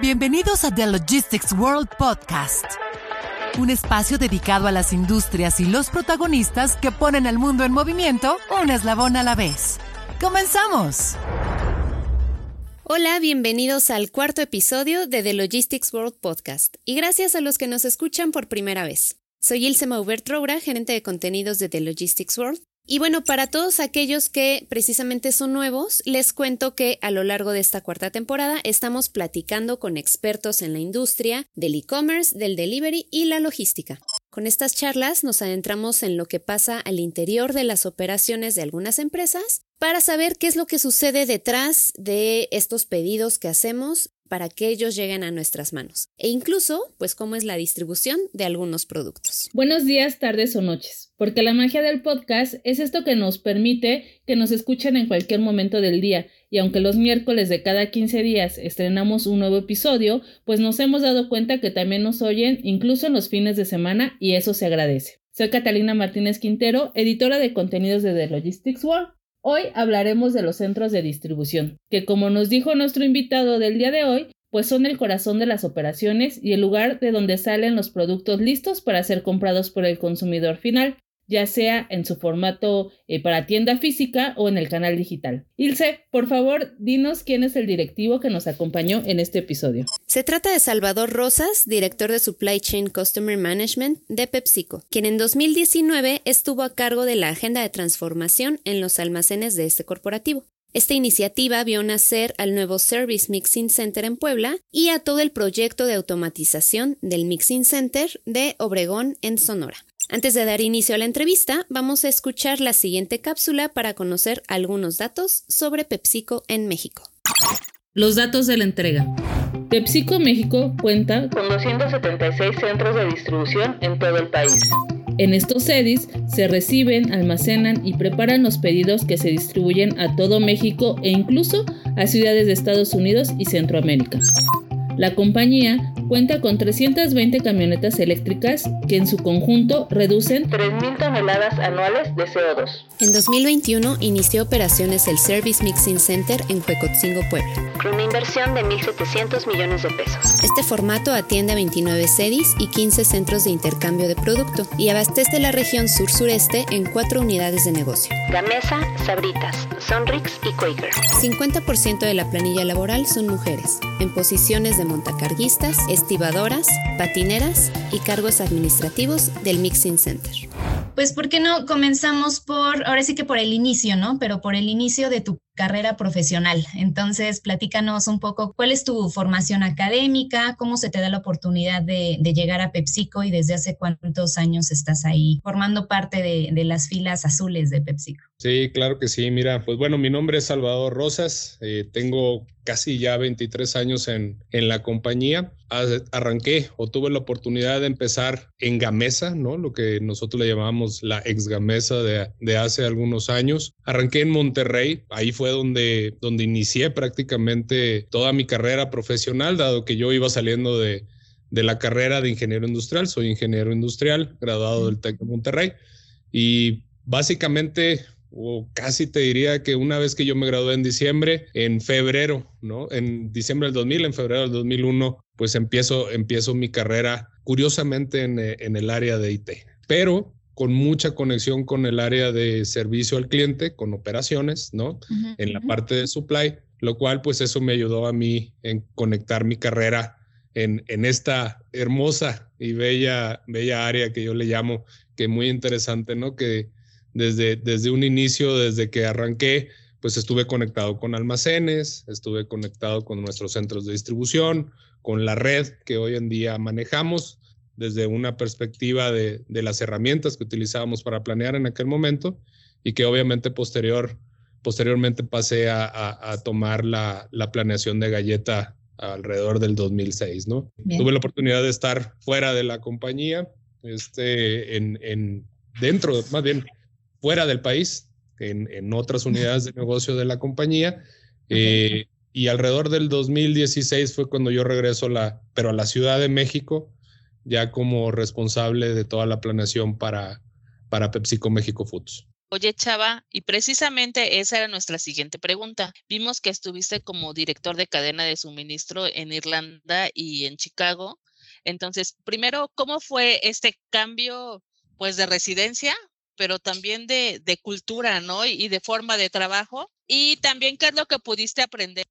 Bienvenidos a The Logistics World Podcast, un espacio dedicado a las industrias y los protagonistas que ponen al mundo en movimiento un eslabón a la vez. ¡Comenzamos! Hola, bienvenidos al cuarto episodio de The Logistics World Podcast y gracias a los que nos escuchan por primera vez. Soy Ilse Maubert Roura, gerente de contenidos de The Logistics World y bueno, para todos aquellos que precisamente son nuevos, les cuento que a lo largo de esta cuarta temporada estamos platicando con expertos en la industria del e-commerce, del delivery y la logística. Con estas charlas nos adentramos en lo que pasa al interior de las operaciones de algunas empresas para saber qué es lo que sucede detrás de estos pedidos que hacemos para que ellos lleguen a nuestras manos e incluso pues cómo es la distribución de algunos productos. Buenos días, tardes o noches, porque la magia del podcast es esto que nos permite que nos escuchen en cualquier momento del día. Y aunque los miércoles de cada 15 días estrenamos un nuevo episodio, pues nos hemos dado cuenta que también nos oyen incluso en los fines de semana y eso se agradece. Soy Catalina Martínez Quintero, editora de contenidos de The Logistics World. Hoy hablaremos de los centros de distribución, que como nos dijo nuestro invitado del día de hoy, pues son el corazón de las operaciones y el lugar de donde salen los productos listos para ser comprados por el consumidor final, ya sea en su formato eh, para tienda física o en el canal digital. Ilse, por favor, dinos quién es el directivo que nos acompañó en este episodio. Se trata de Salvador Rosas, director de Supply Chain Customer Management de PepsiCo, quien en 2019 estuvo a cargo de la agenda de transformación en los almacenes de este corporativo. Esta iniciativa vio nacer al nuevo Service Mixing Center en Puebla y a todo el proyecto de automatización del Mixing Center de Obregón en Sonora. Antes de dar inicio a la entrevista, vamos a escuchar la siguiente cápsula para conocer algunos datos sobre PepsiCo en México. Los datos de la entrega. PepsiCo México cuenta con 276 centros de distribución en todo el país. En estos CEDIS se reciben, almacenan y preparan los pedidos que se distribuyen a todo México e incluso a ciudades de Estados Unidos y Centroamérica. La compañía cuenta con 320 camionetas eléctricas que en su conjunto reducen 3.000 toneladas anuales de CO2. En 2021 inició operaciones el Service Mixing Center en Huecotzingo, Puebla. Con una inversión de 1.700 millones de pesos. Este formato atiende a 29 sedis y 15 centros de intercambio de producto y abastece la región sur-sureste en cuatro unidades de negocio. Gamesa, Sabritas, Sonrix y Quaker. 50% de la planilla laboral son mujeres, en posiciones de montacarguistas, estibadoras, patineras y cargos administrativos del Mixing Center. Pues, ¿por qué no comenzamos por, ahora sí que por el inicio, ¿no? Pero por el inicio de tu carrera profesional. Entonces, platícanos un poco cuál es tu formación académica, cómo se te da la oportunidad de, llegar a PepsiCo y desde hace cuántos años estás ahí formando parte de, las filas azules de PepsiCo. Sí, claro que sí. Mira, pues bueno, mi nombre es Salvador Rosas, eh, tengo casi ya 23 años en, en la compañía. Arranqué o tuve la oportunidad de empezar en Gamesa, ¿no? Lo que nosotros le llamamos la ex Gamesa de, de hace algunos años. Arranqué en Monterrey, ahí fue donde, donde inicié prácticamente toda mi carrera profesional, dado que yo iba saliendo de, de la carrera de ingeniero industrial. Soy ingeniero industrial, graduado del TEC de Monterrey. Y básicamente o casi te diría que una vez que yo me gradué en diciembre, en febrero, ¿no? En diciembre del 2000, en febrero del 2001, pues empiezo, empiezo mi carrera curiosamente en, en el área de IT, pero con mucha conexión con el área de servicio al cliente, con operaciones, ¿no? en la parte de supply, lo cual pues eso me ayudó a mí en conectar mi carrera en, en esta hermosa y bella, bella área que yo le llamo, que muy interesante, ¿no? Que desde, desde un inicio, desde que arranqué, pues estuve conectado con almacenes, estuve conectado con nuestros centros de distribución, con la red que hoy en día manejamos desde una perspectiva de, de las herramientas que utilizábamos para planear en aquel momento y que obviamente posterior, posteriormente pasé a, a, tomar la, la, planeación de galleta alrededor del 2006, ¿no? Tuve la oportunidad de estar fuera de la compañía, este, en, en dentro, más bien fuera del país, en, en otras unidades de negocio de la compañía. Eh, y alrededor del 2016 fue cuando yo regreso, la, pero a la Ciudad de México, ya como responsable de toda la planeación para, para PepsiCo México Foods. Oye, Chava, y precisamente esa era nuestra siguiente pregunta. Vimos que estuviste como director de cadena de suministro en Irlanda y en Chicago. Entonces, primero, ¿cómo fue este cambio, pues, de residencia, pero también de, de cultura, ¿no? Y, y de forma de trabajo. Y también, ¿qué es lo que pudiste aprender?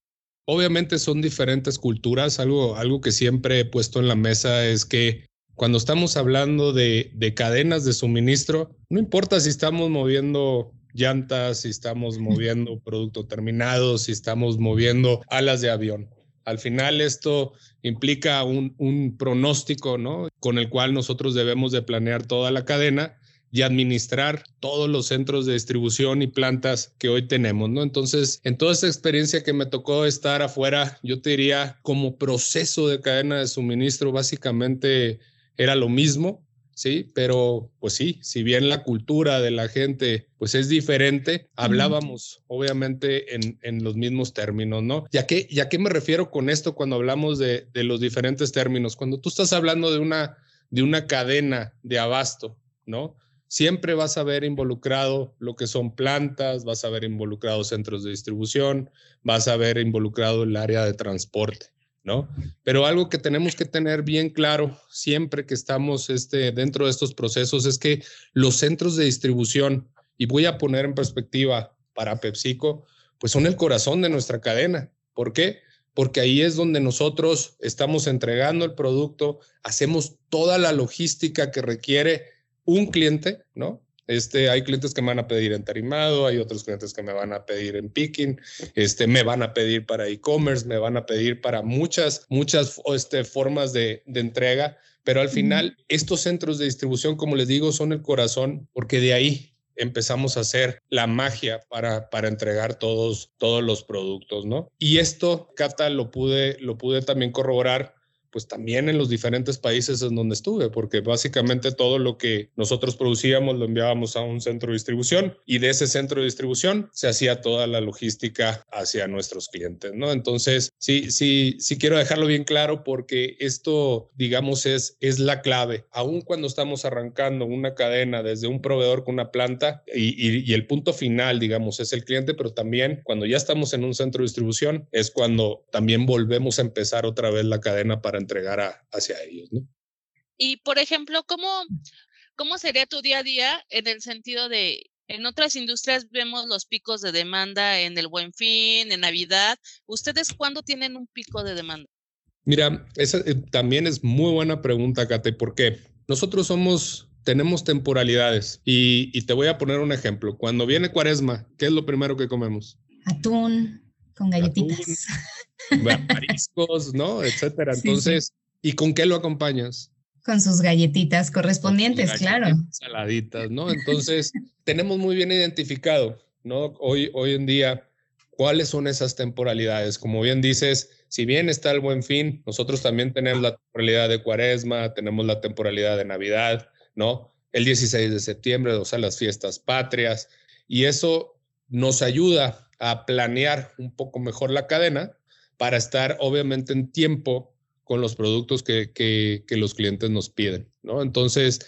Obviamente son diferentes culturas. Algo, algo que siempre he puesto en la mesa es que cuando estamos hablando de, cadenas de suministro, no importa si estamos moviendo llantas, si estamos moviendo producto terminado, si estamos moviendo alas de avión. Al final esto implica un, un, pronóstico, ¿no? Con el cual nosotros debemos de planear toda la cadena y administrar todos los centros de distribución y plantas que hoy tenemos, ¿no? Entonces, en toda esa experiencia que me tocó estar afuera, yo te diría como proceso de cadena de suministro, básicamente era lo mismo, ¿sí? Pero pues sí, si bien la cultura de la gente pues es diferente, hablábamos obviamente en, en, los mismos términos, ¿no? ¿Ya qué, ¿Ya qué me refiero con esto cuando hablamos de, de, los diferentes términos? Cuando tú estás hablando de una, de una cadena de abasto, ¿no? Siempre vas a ver involucrado lo que son plantas, vas a ver involucrado centros de distribución, vas a ver involucrado el área de transporte. ¿no? Pero algo que tenemos que tener bien claro siempre que estamos este, dentro de estos procesos es que los centros de distribución, y voy a poner en perspectiva para PepsiCo, pues son el corazón de nuestra cadena. ¿Por qué? Porque ahí es donde nosotros estamos entregando el producto, hacemos toda la logística que requiere un cliente, ¿no? Este, hay clientes que me van a pedir en tarimado, hay otros clientes que me van a pedir en picking, este, me van a pedir para e-commerce, me van a pedir para muchas, muchas este, formas de, de entrega, pero al final estos centros de distribución, como les digo, son el corazón porque de ahí empezamos a hacer la magia para, para entregar todos, todos los productos, ¿no? Y esto, Cata, lo pude, lo pude también corroborar pues también en los diferentes países en donde estuve, porque básicamente todo lo que nosotros producíamos lo enviábamos a un centro de distribución y de ese centro de distribución se hacía toda la logística hacia nuestros clientes, ¿no? Entonces, sí, sí, sí quiero dejarlo bien claro porque esto, digamos, es, es la clave. Aún cuando estamos arrancando una cadena desde un proveedor con una planta y, y el punto final, digamos, es el cliente, pero también cuando ya estamos en un centro de distribución es cuando también volvemos a empezar otra vez la cadena para entregar hacia ellos, ¿no? Y, por ejemplo, ¿cómo, ¿cómo sería tu día a día en el sentido de, en otras industrias vemos los picos de demanda en el Buen Fin, en Navidad. ¿Ustedes cuándo tienen un pico de demanda? Mira, esa eh, también es muy buena pregunta, Kate, porque nosotros somos, tenemos temporalidades y, y, te voy a poner un ejemplo. Cuando viene Cuaresma, ¿qué es lo primero que comemos? Atún con galletitas. Atún, mariscos, ¿no? Etcétera. Entonces, ¿y con qué lo acompañas? Con sus galletitas correspondientes, claro. Saladitas, ¿no? Entonces, tenemos muy bien identificado, ¿no? Hoy, hoy en día, cuáles son esas temporalidades. Como bien dices, si bien está el buen fin, nosotros también tenemos la temporalidad de cuaresma, tenemos la temporalidad de Navidad, ¿no? El 16 de septiembre, o sea, las fiestas patrias, y eso nos ayuda a planear un poco mejor la cadena para estar obviamente en tiempo con los productos que, que, los clientes nos piden, ¿no? Entonces,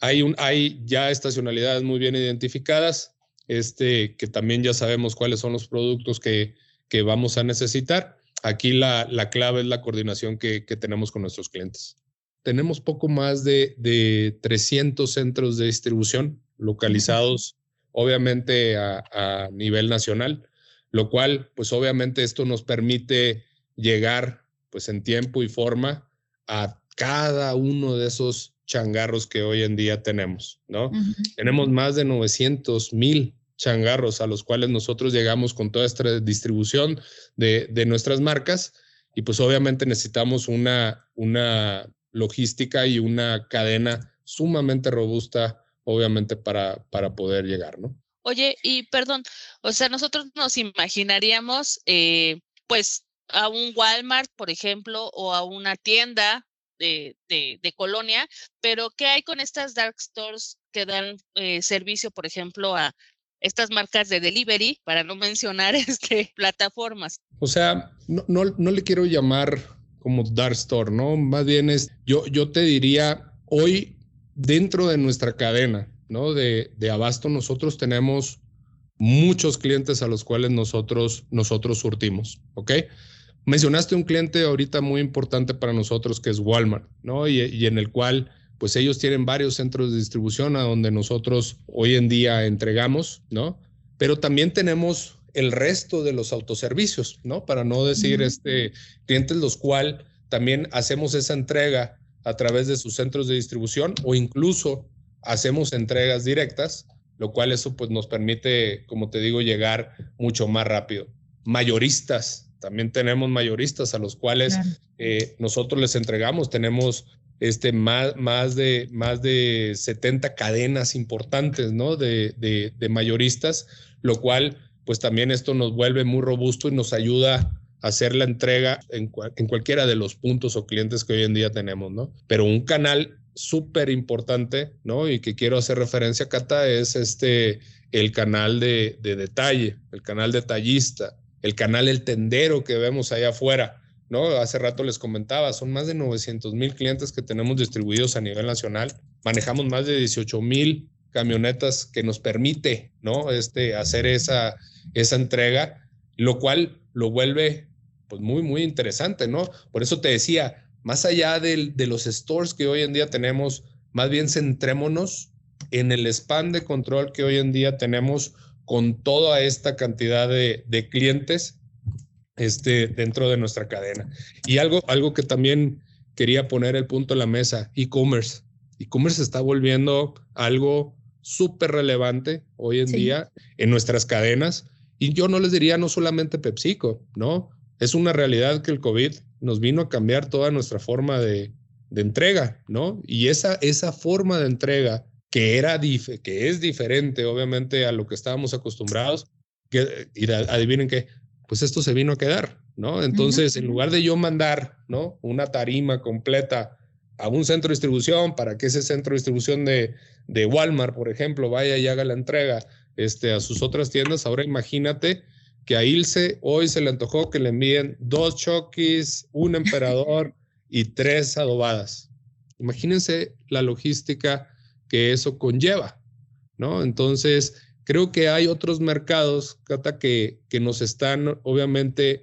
hay, un, ya estacionalidades muy bien identificadas, este, que también ya sabemos cuáles son los productos que, que vamos a necesitar. Aquí la, la clave es la coordinación que, tenemos con nuestros clientes. Tenemos poco más de, de 300 centros de distribución localizados, obviamente, a nivel nacional lo cual, pues obviamente esto nos permite llegar pues en tiempo y forma a cada uno de esos changarros que hoy en día tenemos, ¿no? Tenemos más de 900 mil changarros a los cuales nosotros llegamos con toda esta distribución de, de nuestras marcas y pues obviamente necesitamos una, una logística y una cadena sumamente robusta, obviamente, para, para poder llegar, ¿no? Oye, y perdón, o sea, nosotros nos imaginaríamos, eh, pues, a un Walmart, por ejemplo, o a una tienda de, de, colonia, pero ¿qué hay con estas dark stores que dan eh, servicio, por ejemplo, a estas marcas de delivery, para no mencionar este, plataformas? O sea, no, no, no le quiero llamar como dark store, ¿no? Más bien es, yo, yo te diría, hoy dentro de nuestra cadena, ¿no? De, de abasto, nosotros tenemos muchos clientes a los cuales nosotros, nosotros surtimos, ¿ok? Mencionaste un cliente ahorita muy importante para nosotros que es Walmart, ¿no? Y, y, en el cual, pues ellos tienen varios centros de distribución a donde nosotros hoy en día entregamos, ¿no? Pero también tenemos el resto de los autoservicios, ¿no? Para no decir, este, clientes los cuales también hacemos esa entrega a través de sus centros de distribución o incluso hacemos entregas directas lo cual eso pues nos permite, como te digo, llegar mucho más rápido. Mayoristas, también tenemos mayoristas a los cuales eh, nosotros les entregamos, tenemos este, más, más, de, más de 70 cadenas importantes, ¿no? De, de, mayoristas, lo cual pues también esto nos vuelve muy robusto y nos ayuda a hacer la entrega en, en cualquiera de los puntos o clientes que hoy en día tenemos, ¿no? Pero un canal súper importante, ¿no? Y que quiero hacer referencia, Cata, es este, el canal de, detalle, el canal detallista, el canal El Tendero que vemos allá afuera, ¿no? Hace rato les comentaba, son más de 900 mil clientes que tenemos distribuidos a nivel nacional. Manejamos más de 18 mil camionetas que nos permite, ¿no? Este, hacer esa, esa entrega, lo cual lo vuelve, pues, muy, muy interesante, ¿no? Por eso te decía, más allá de, los stores que hoy en día tenemos, más bien centrémonos en el span de control que hoy en día tenemos con toda esta cantidad de, clientes este, dentro de nuestra cadena. Y algo, algo que también quería poner el punto en la mesa, e-commerce. E-commerce está volviendo algo súper relevante hoy en día en nuestras cadenas. Y yo no les diría no solamente PepsiCo, ¿no? Es una realidad que el COVID nos vino a cambiar toda nuestra forma de, entrega, ¿no? Y esa, esa forma de entrega que, era que es diferente, obviamente, a lo que estábamos acostumbrados, que, y adivinen qué, pues esto se vino a quedar, ¿no? Entonces, en lugar de yo mandar, ¿no? Una tarima completa a un centro de distribución para que ese centro de distribución de, de Walmart, por ejemplo, vaya y haga la entrega este, a sus otras tiendas, ahora imagínate que a Ilse hoy se le antojó que le envíen dos chokis, un emperador y tres adobadas. Imagínense la logística que eso conlleva, ¿no? Entonces, creo que hay otros mercados, Cata, que, que nos están obviamente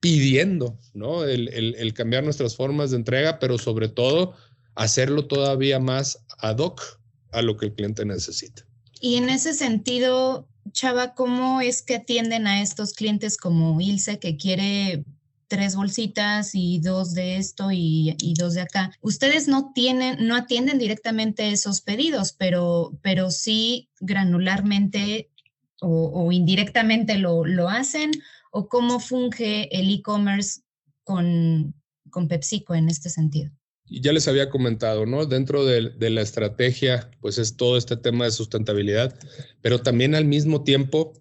pidiendo, ¿no? El, el, cambiar nuestras formas de entrega, pero sobre todo hacerlo todavía más ad hoc a lo que el cliente necesita. Y en ese sentido, Chava, ¿cómo es que atienden a estos clientes como Ilse que quiere tres bolsitas y dos de esto y, dos de acá. Ustedes no tienen, no atienden directamente esos pedidos, pero, pero sí granularmente o, indirectamente lo, lo, hacen, o cómo funge el e-commerce con, con PepsiCo en este sentido ya les había comentado, ¿no? Dentro de, la estrategia, pues es todo este tema de sustentabilidad, pero también al mismo tiempo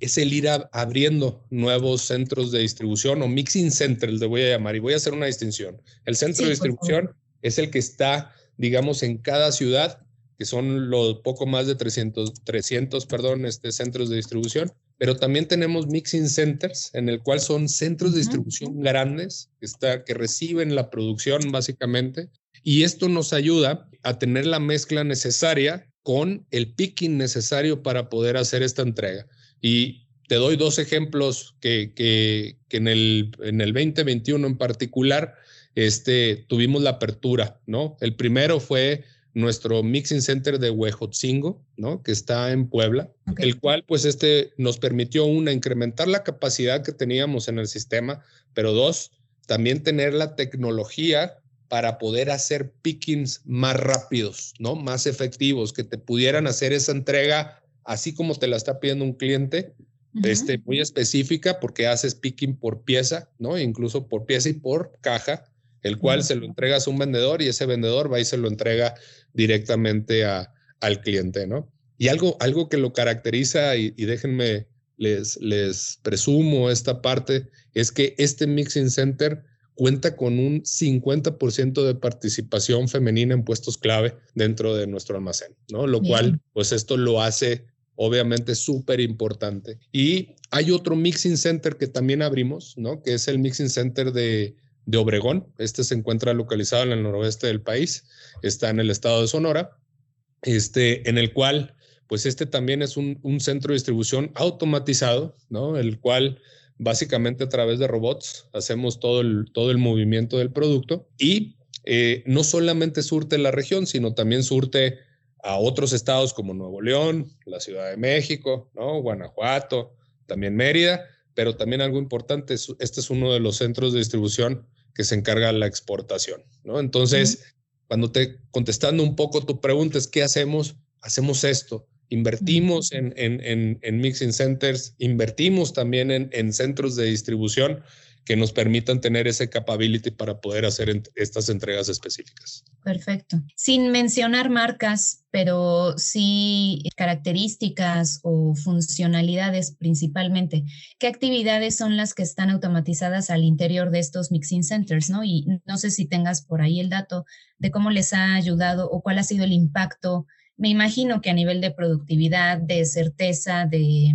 es el ir abriendo nuevos centros de distribución o mixing centers, le voy a llamar, y voy a hacer una distinción. El centro de distribución es el que está, digamos, en cada ciudad, que son los poco más de 300, 300 perdón, este, centros de distribución, pero también tenemos mixing centers, en el cual son centros de distribución grandes que, está, que reciben la producción básicamente, y esto nos ayuda a tener la mezcla necesaria con el picking necesario para poder hacer esta entrega. Y te doy dos ejemplos que, que, que en, el, en el 2021 en particular este, tuvimos la apertura, ¿no? El primero fue nuestro Mixing Center de Huejotzingo, ¿no? Que está en Puebla, el cual, pues, este nos permitió, una, incrementar la capacidad que teníamos en el sistema, pero dos, también tener la tecnología para poder hacer pickings más rápidos, ¿no? Más efectivos, que te pudieran hacer esa entrega así como te la está pidiendo un cliente, este, muy específica, porque haces picking por pieza, ¿no? Incluso por pieza y por caja, el cual se lo entregas a un vendedor y ese vendedor va y se lo entrega directamente a, al cliente, ¿no? Y algo, algo que lo caracteriza, y, déjenme, les, les presumo esta parte, es que este Mixing Center cuenta con un 50% de participación femenina en puestos clave dentro de nuestro almacén, ¿no? Lo cual, pues esto lo hace obviamente súper importante. Y hay otro Mixing Center que también abrimos, ¿no? Que es el Mixing Center de, de Obregón. Este se encuentra localizado en el noroeste del país, está en el estado de Sonora. este, en el cual, pues este también es un, un centro de distribución automatizado, ¿no? El cual básicamente a través de robots hacemos todo el, todo el movimiento del producto y eh, no solamente surte la región, sino también surte a otros estados como Nuevo León, la Ciudad de México, ¿no? Guanajuato, también Mérida, pero también algo importante, este es uno de los centros de distribución que se encarga de la exportación, ¿no? Entonces, cuando te contestando un poco tu pregunta es, ¿qué hacemos? Hacemos esto, invertimos en, en, en, mixing centers, invertimos también en, centros de distribución que nos permitan tener ese capability para poder hacer estas entregas específicas. Perfecto. Sin mencionar marcas, pero sí características o funcionalidades principalmente. ¿Qué actividades son las que están automatizadas al interior de estos mixing centers? ¿no? Y no sé si tengas por ahí el dato de cómo les ha ayudado o cuál ha sido el impacto me imagino que a nivel de productividad, de certeza, de,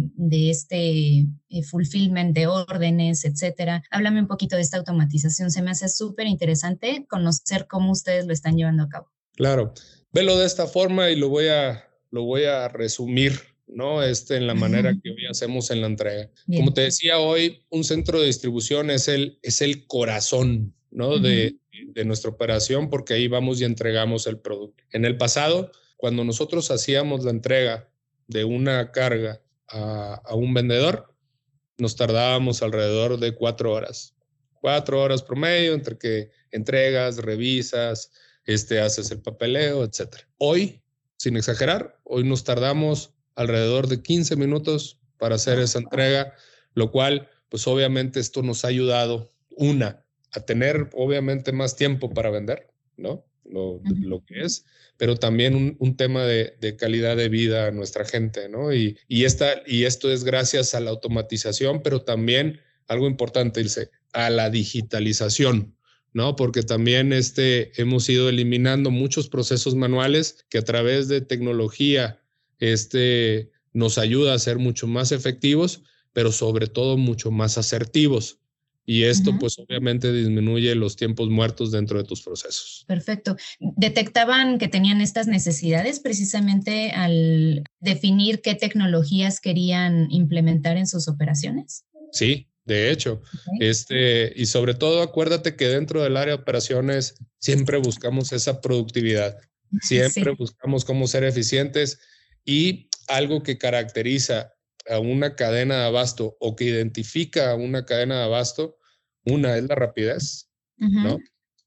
este eh, fulfillment de órdenes, etcétera. Háblame un poquito de esta automatización. Se me hace súper interesante conocer cómo ustedes lo están llevando a cabo. Claro, velo de esta forma y lo voy a, lo voy a resumir ¿no? Este, en la manera que hoy hacemos en la entrega. Como te decía hoy, un centro de distribución es el, es el corazón, ¿no? de, de, nuestra operación porque ahí vamos y entregamos el producto. En el pasado, cuando nosotros hacíamos la entrega de una carga a, un vendedor, nos tardábamos alrededor de cuatro horas. Cuatro horas promedio entre que entregas, revisas, este, haces el papeleo, etc. Hoy, sin exagerar, hoy nos tardamos alrededor de 15 minutos para hacer esa entrega, lo cual, pues obviamente esto nos ha ayudado, una, a tener obviamente más tiempo para vender, ¿no? Lo, lo que es, pero también un, tema de, calidad de vida a nuestra gente, ¿no? Y, y, esta, y esto es gracias a la automatización, pero también algo importante, Ilse, a la digitalización, ¿no? Porque también este, hemos ido eliminando muchos procesos manuales que a través de tecnología este, nos ayuda a ser mucho más efectivos, pero sobre todo mucho más asertivos. Y esto, pues obviamente disminuye los tiempos muertos dentro de tus procesos. Perfecto. ¿Detectaban que tenían estas necesidades precisamente al definir qué tecnologías querían implementar en sus operaciones? Sí, de hecho. Este, y sobre todo, acuérdate que dentro del área de operaciones siempre buscamos esa productividad. Siempre buscamos cómo ser eficientes y algo que caracteriza a una cadena de abasto o que identifica a una cadena de abasto, una es la rapidez, ¿no?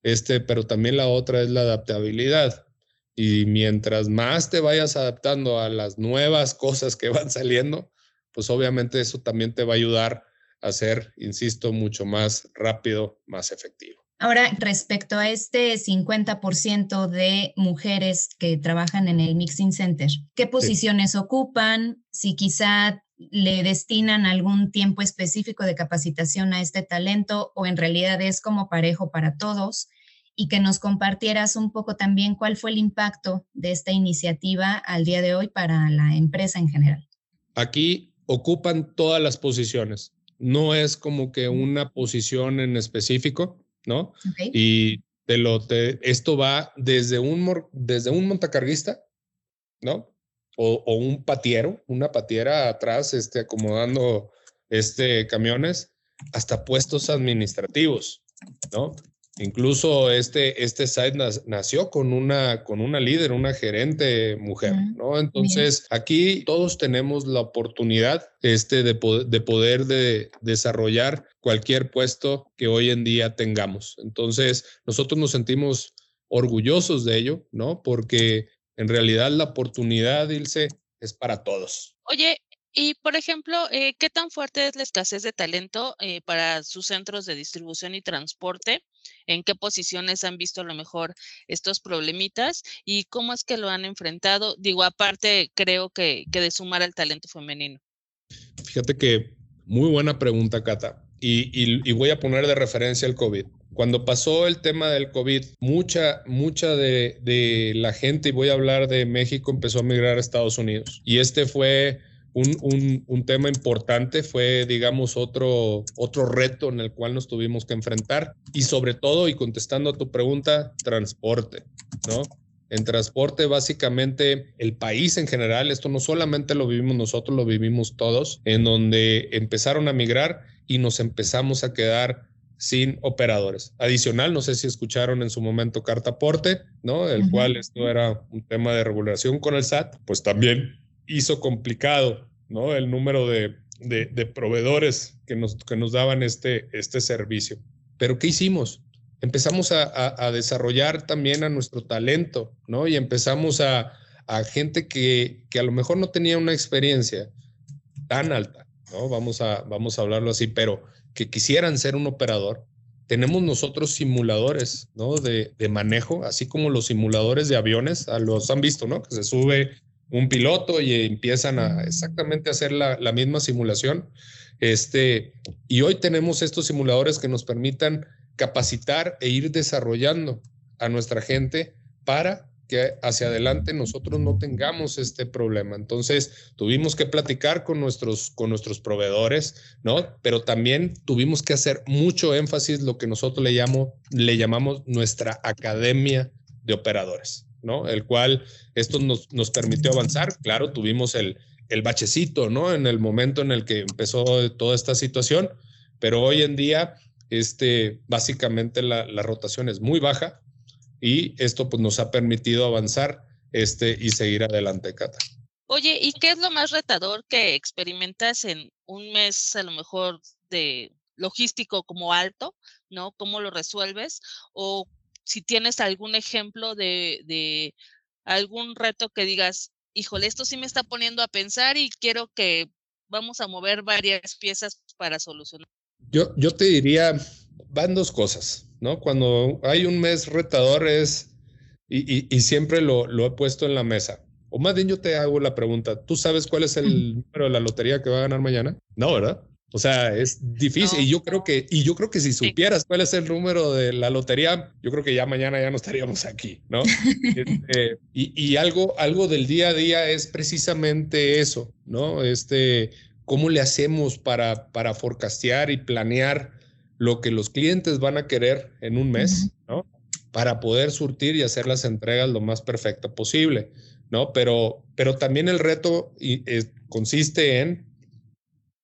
Este, pero también la otra es la adaptabilidad. Y mientras más te vayas adaptando a las nuevas cosas que van saliendo, pues obviamente eso también te va a ayudar a ser, insisto, mucho más rápido, más efectivo. Ahora, respecto a este 50% de mujeres que trabajan en el Mixing Center, ¿qué posiciones ocupan? Si quizá le destinan algún tiempo específico de capacitación a este talento o en realidad es como parejo para todos y que nos compartieras un poco también cuál fue el impacto de esta iniciativa al día de hoy para la empresa en general. Aquí ocupan todas las posiciones, no es como que una posición en específico, ¿no? Y de lo, esto va desde un, desde un montacarguista, ¿no? O, un patiero, una patiera atrás, este, acomodando este, camiones, hasta puestos administrativos, ¿no? Incluso este, este site nació con una, con una líder, una gerente mujer, ¿no? Entonces, aquí todos tenemos la oportunidad este, de, de poder de desarrollar cualquier puesto que hoy en día tengamos. Entonces, nosotros nos sentimos orgullosos de ello, ¿no? Porque en realidad la oportunidad, Ilse, es para todos. Oye, y por ejemplo, eh, ¿qué tan fuerte es la escasez de talento eh, para sus centros de distribución y transporte? ¿En qué posiciones han visto a lo mejor estos problemitas? ¿Y cómo es que lo han enfrentado? Digo, aparte, creo que, que de sumar al talento femenino. Fíjate que muy buena pregunta, Cata. y voy a poner de referencia el COVID. Cuando pasó el tema del COVID, mucha, mucha de, la gente, y voy a hablar de México, empezó a migrar a Estados Unidos. Y este fue un, tema importante, fue, digamos, otro, otro reto en el cual nos tuvimos que enfrentar. Y sobre todo, y contestando a tu pregunta, transporte, ¿no? En transporte, básicamente, el país en general, esto no solamente lo vivimos nosotros, lo vivimos todos, en donde empezaron a migrar y nos empezamos a quedar sin operadores. Adicional, no sé si escucharon en su momento carta aporte, ¿no? El cual esto era un tema de regulación con el SAT, pues también hizo complicado, ¿no? El número de, de, proveedores que nos, que nos daban este, este servicio. Pero ¿qué hicimos? Empezamos a, a, desarrollar también a nuestro talento, ¿no? Y empezamos a, a gente que, que a lo mejor no tenía una experiencia tan alta, ¿no? Vamos a, vamos a hablarlo así, pero que quisieran ser un operador, tenemos nosotros simuladores ¿no? de, de, manejo, así como los simuladores de aviones, a los han visto, ¿no? Que se sube un piloto y empiezan a exactamente hacer la, la, misma simulación. Este, y hoy tenemos estos simuladores que nos permitan capacitar e ir desarrollando a nuestra gente para que hacia adelante nosotros no tengamos este problema. Entonces, tuvimos que platicar con nuestros, con nuestros proveedores, ¿no? Pero también tuvimos que hacer mucho énfasis lo que nosotros le, llamo, le llamamos nuestra academia de operadores, ¿no? El cual esto nos, nos permitió avanzar. Claro, tuvimos el, el bachecito, ¿no? En el momento en el que empezó toda esta situación, pero hoy en día, este, básicamente la, la rotación es muy baja, y esto pues nos ha permitido avanzar este, y seguir adelante, Cata. Oye, ¿y qué es lo más retador que experimentas en un mes a lo mejor de logístico como alto, ¿no? ¿Cómo lo resuelves? O si tienes algún ejemplo de, de algún reto que digas, híjole, esto sí me está poniendo a pensar y quiero que vamos a mover varias piezas para solucionar. Yo, yo te diría, van dos cosas. ¿No? Cuando hay un mes retador es, y, y, siempre lo, lo, he puesto en la mesa. O más bien yo te hago la pregunta, ¿tú sabes cuál es el número de la lotería que va a ganar mañana? No, ¿verdad? O sea, es difícil y yo creo que y yo creo que si supieras cuál es el número de la lotería, yo creo que ya mañana ya no estaríamos aquí, ¿no? este, y, y, algo algo del día a día es precisamente eso, ¿no? Este cómo le hacemos para para forecastear y planear lo que los clientes van a querer en un mes, ¿no? Para poder surtir y hacer las entregas lo más perfecto posible, ¿no? Pero, pero también el reto y, consiste en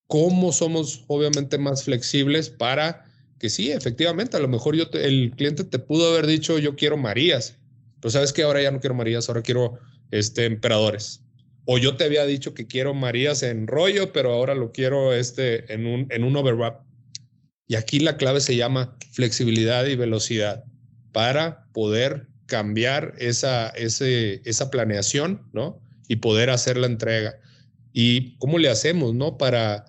cómo somos obviamente más flexibles para que sí, efectivamente, a lo mejor yo el cliente te pudo haber dicho yo quiero Marías, pero sabes que ahora ya no quiero Marías, ahora quiero este emperadores. O yo te había dicho que quiero Marías en rollo, pero ahora lo quiero este en un en un overwrap. Y aquí la clave se llama flexibilidad y velocidad para poder cambiar esa, ese, esa planeación, ¿no? Y poder hacer la entrega. ¿Y cómo le hacemos, ¿no? Para,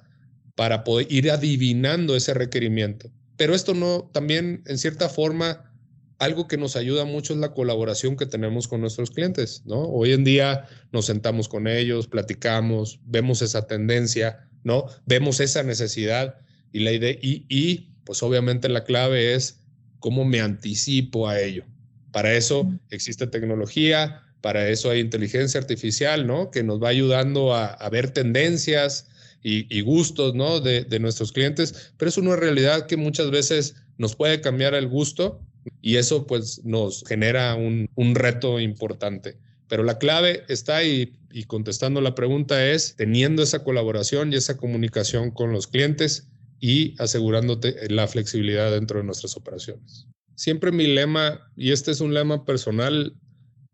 para poder ir adivinando ese requerimiento. Pero esto no, también en cierta forma, algo que nos ayuda mucho es la colaboración que tenemos con nuestros clientes, ¿no? Hoy en día nos sentamos con ellos, platicamos, vemos esa tendencia, ¿no? Vemos esa necesidad y la idea, y, y pues obviamente la clave es cómo me anticipo a ello. Para eso existe tecnología, para eso hay inteligencia artificial, ¿no? Que nos va ayudando a, a ver tendencias y, y gustos, ¿no? De, de, nuestros clientes, pero es una realidad que muchas veces nos puede cambiar el gusto y eso pues nos genera un, un reto importante. Pero la clave está ahí y contestando la pregunta es teniendo esa colaboración y esa comunicación con los clientes y asegurándote la flexibilidad dentro de nuestras operaciones. Siempre mi lema, y este es un lema personal,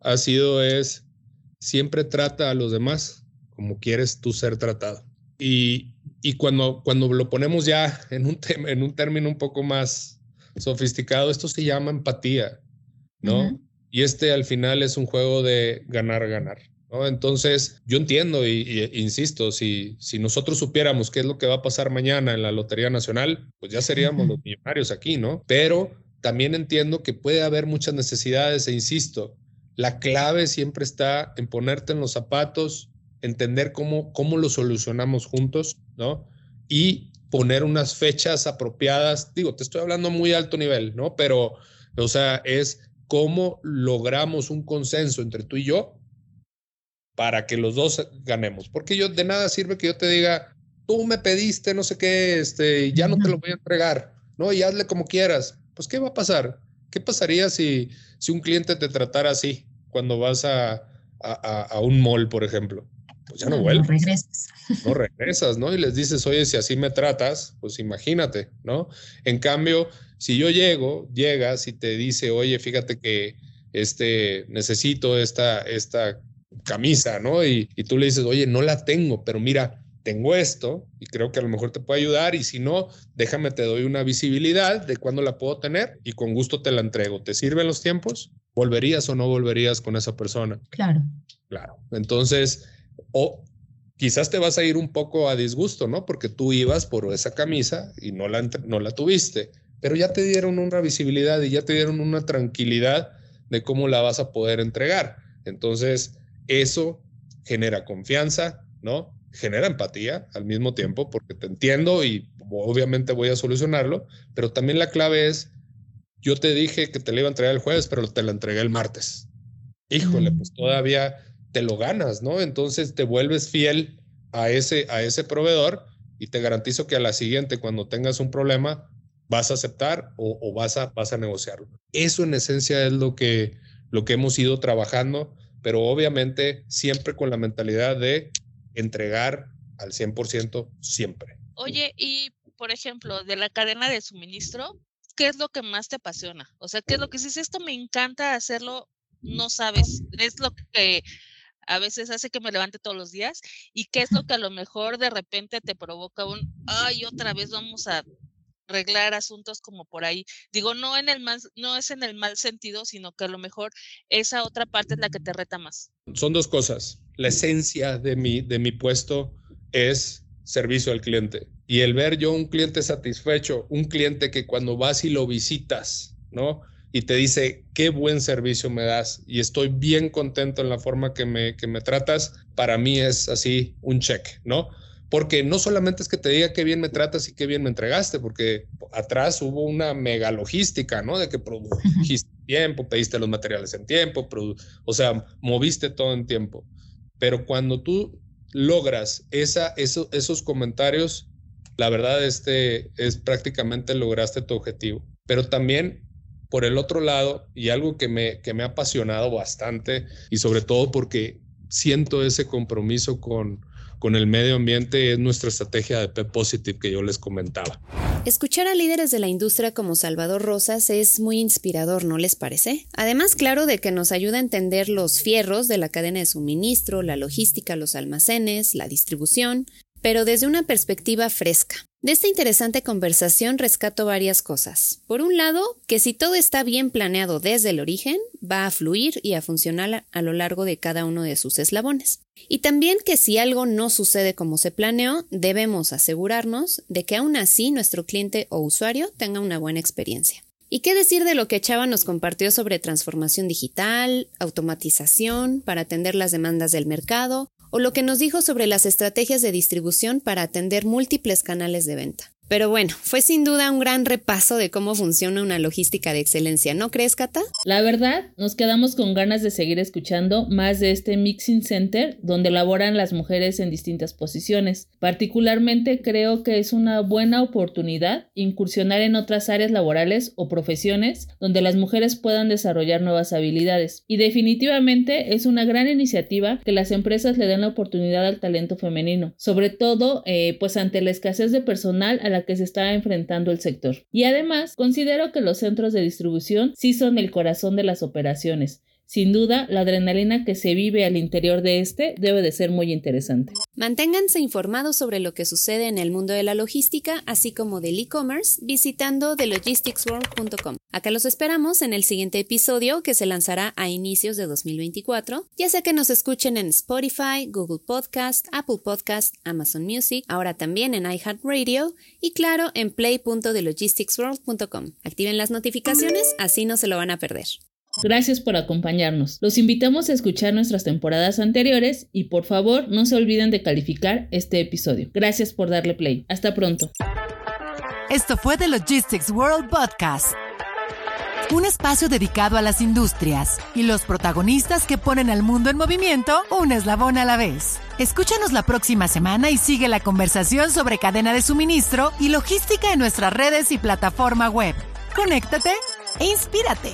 ha sido es, siempre trata a los demás como quieres tú ser tratado. Y, y cuando, cuando lo ponemos ya en un, en un término un poco más sofisticado, esto se llama empatía, ¿no? Uh -huh. Y este al final es un juego de ganar, ganar. ¿No? Entonces, yo entiendo y, y, insisto, si, si nosotros supiéramos qué es lo que va a pasar mañana en la Lotería Nacional, pues ya seríamos los millonarios aquí, ¿no? Pero también entiendo que puede haber muchas necesidades e insisto, la clave siempre está en ponerte en los zapatos, entender cómo, cómo lo solucionamos juntos, ¿no? Y poner unas fechas apropiadas. Digo, te estoy hablando a muy alto nivel, ¿no? Pero, o sea, es cómo logramos un consenso entre tú y yo para que los dos ganemos. Porque yo de nada sirve que yo te diga, tú me pediste no sé qué, este, ya no te lo voy a entregar, ¿no? Y hazle como quieras. Pues, ¿qué va a pasar? ¿Qué pasaría si, si un cliente te tratara así? cuando vas a, a, un mall, por ejemplo? Pues ya no, vuelves. No regresas. No regresas, ¿no? Y les dices, oye, si así me tratas, pues imagínate, ¿no? En cambio, si yo llego, llegas y te dice, oye, fíjate que este, necesito esta, esta camisa, ¿no? Y, y tú le dices, oye, no la tengo, pero mira, tengo esto y creo que a lo mejor te puede ayudar y si no, déjame, te doy una visibilidad de cuándo la puedo tener y con gusto te la entrego. ¿Te sirven los tiempos? ¿Volverías o no volverías con esa persona? Claro. Claro. Entonces, o quizás te vas a ir un poco a disgusto, ¿no? Porque tú ibas por esa camisa y no la, no la tuviste, pero ya te dieron una visibilidad y ya te dieron una tranquilidad de cómo la vas a poder entregar. Entonces, eso genera confianza, ¿no? genera empatía al mismo tiempo porque te entiendo y obviamente voy a solucionarlo, pero también la clave es, yo te dije que te la iba a entregar el jueves, pero te la entregué el martes. Híjole, pues todavía te lo ganas, ¿no? Entonces te vuelves fiel a ese, a ese proveedor y te garantizo que a la siguiente, cuando tengas un problema, vas a aceptar o, vas, a, vas a negociarlo. Eso en esencia es lo que, lo que hemos ido trabajando, pero obviamente siempre con la mentalidad de entregar al 100% siempre. Oye, y por ejemplo, de la cadena de suministro, ¿qué es lo que más te apasiona? O sea, ¿qué es lo que si esto me encanta hacerlo? No sabes, es lo que a veces hace que me levante todos los días y qué es lo que a lo mejor de repente te provoca un, ay, otra vez vamos a arreglar asuntos como por ahí. Digo, no en el mal, no es en el mal sentido, sino que a lo mejor esa otra parte es la que te reta más. Son dos cosas. La esencia de mi, de mi puesto es servicio al cliente. Y el ver yo un cliente satisfecho, un cliente que cuando vas y lo visitas, ¿no? Y te dice, qué buen servicio me das y estoy bien contento en la forma que me, que me tratas, para mí es así un check, ¿no? Porque no solamente es que te diga qué bien me tratas y qué bien me entregaste, porque atrás hubo una mega logística, ¿no? De que produjiste tiempo, pediste los materiales en tiempo, o sea, moviste todo en tiempo. Pero cuando tú logras esa, esos comentarios, la verdad este, es prácticamente lograste tu objetivo. Pero también por el otro lado, y algo que me, que me ha apasionado bastante, y sobre todo porque siento ese compromiso con, con el medio ambiente es nuestra estrategia de P Positive que yo les comentaba. Escuchar a líderes de la industria como Salvador Rosas es muy inspirador, ¿no les parece? Además, claro, de que nos ayuda a entender los fierros de la cadena de suministro, la logística, los almacenes, la distribución, pero desde una perspectiva fresca. De esta interesante conversación rescato varias cosas. Por un lado, que si todo está bien planeado desde el origen, va a fluir y a funcionar a lo largo de cada uno de sus eslabones. Y también que si algo no sucede como se planeó, debemos asegurarnos de que aún así nuestro cliente o usuario tenga una buena experiencia. ¿Y qué decir de lo que Chava nos compartió sobre transformación digital, automatización para atender las demandas del mercado o lo que nos dijo sobre las estrategias de distribución para atender múltiples canales de venta. Pero bueno, fue sin duda un gran repaso de cómo funciona una logística de excelencia, ¿no crees, Cata? La verdad, nos quedamos con ganas de seguir escuchando más de este Mixing Center donde laboran las mujeres en distintas posiciones. Particularmente creo que es una buena oportunidad incursionar en otras áreas laborales o profesiones donde las mujeres puedan desarrollar nuevas habilidades. Y definitivamente es una gran iniciativa que las empresas le den la oportunidad al talento femenino, sobre todo eh, pues ante la escasez de personal a la que se está enfrentando el sector. Y además, considero que los centros de distribución sí son el corazón de las operaciones. Sin duda, la adrenalina que se vive al interior de este debe de ser muy interesante. Manténganse informados sobre lo que sucede en el mundo de la logística, así como del e-commerce, visitando thelogisticsworld.com. Acá los esperamos en el siguiente episodio que se lanzará a inicios de 2024, ya sea que nos escuchen en Spotify, Google Podcast, Apple Podcast, Amazon Music, ahora también en iHeartRadio y claro en play.thelogisticsworld.com. Activen las notificaciones, así no se lo van a perder. Gracias por acompañarnos. Los invitamos a escuchar nuestras temporadas anteriores y por favor no se olviden de calificar este episodio. Gracias por darle play. Hasta pronto. Esto fue The Logistics World Podcast. Un espacio dedicado a las industrias y los protagonistas que ponen al mundo en movimiento un eslabón a la vez. Escúchanos la próxima semana y sigue la conversación sobre cadena de suministro y logística en nuestras redes y plataforma web. Conéctate e inspírate.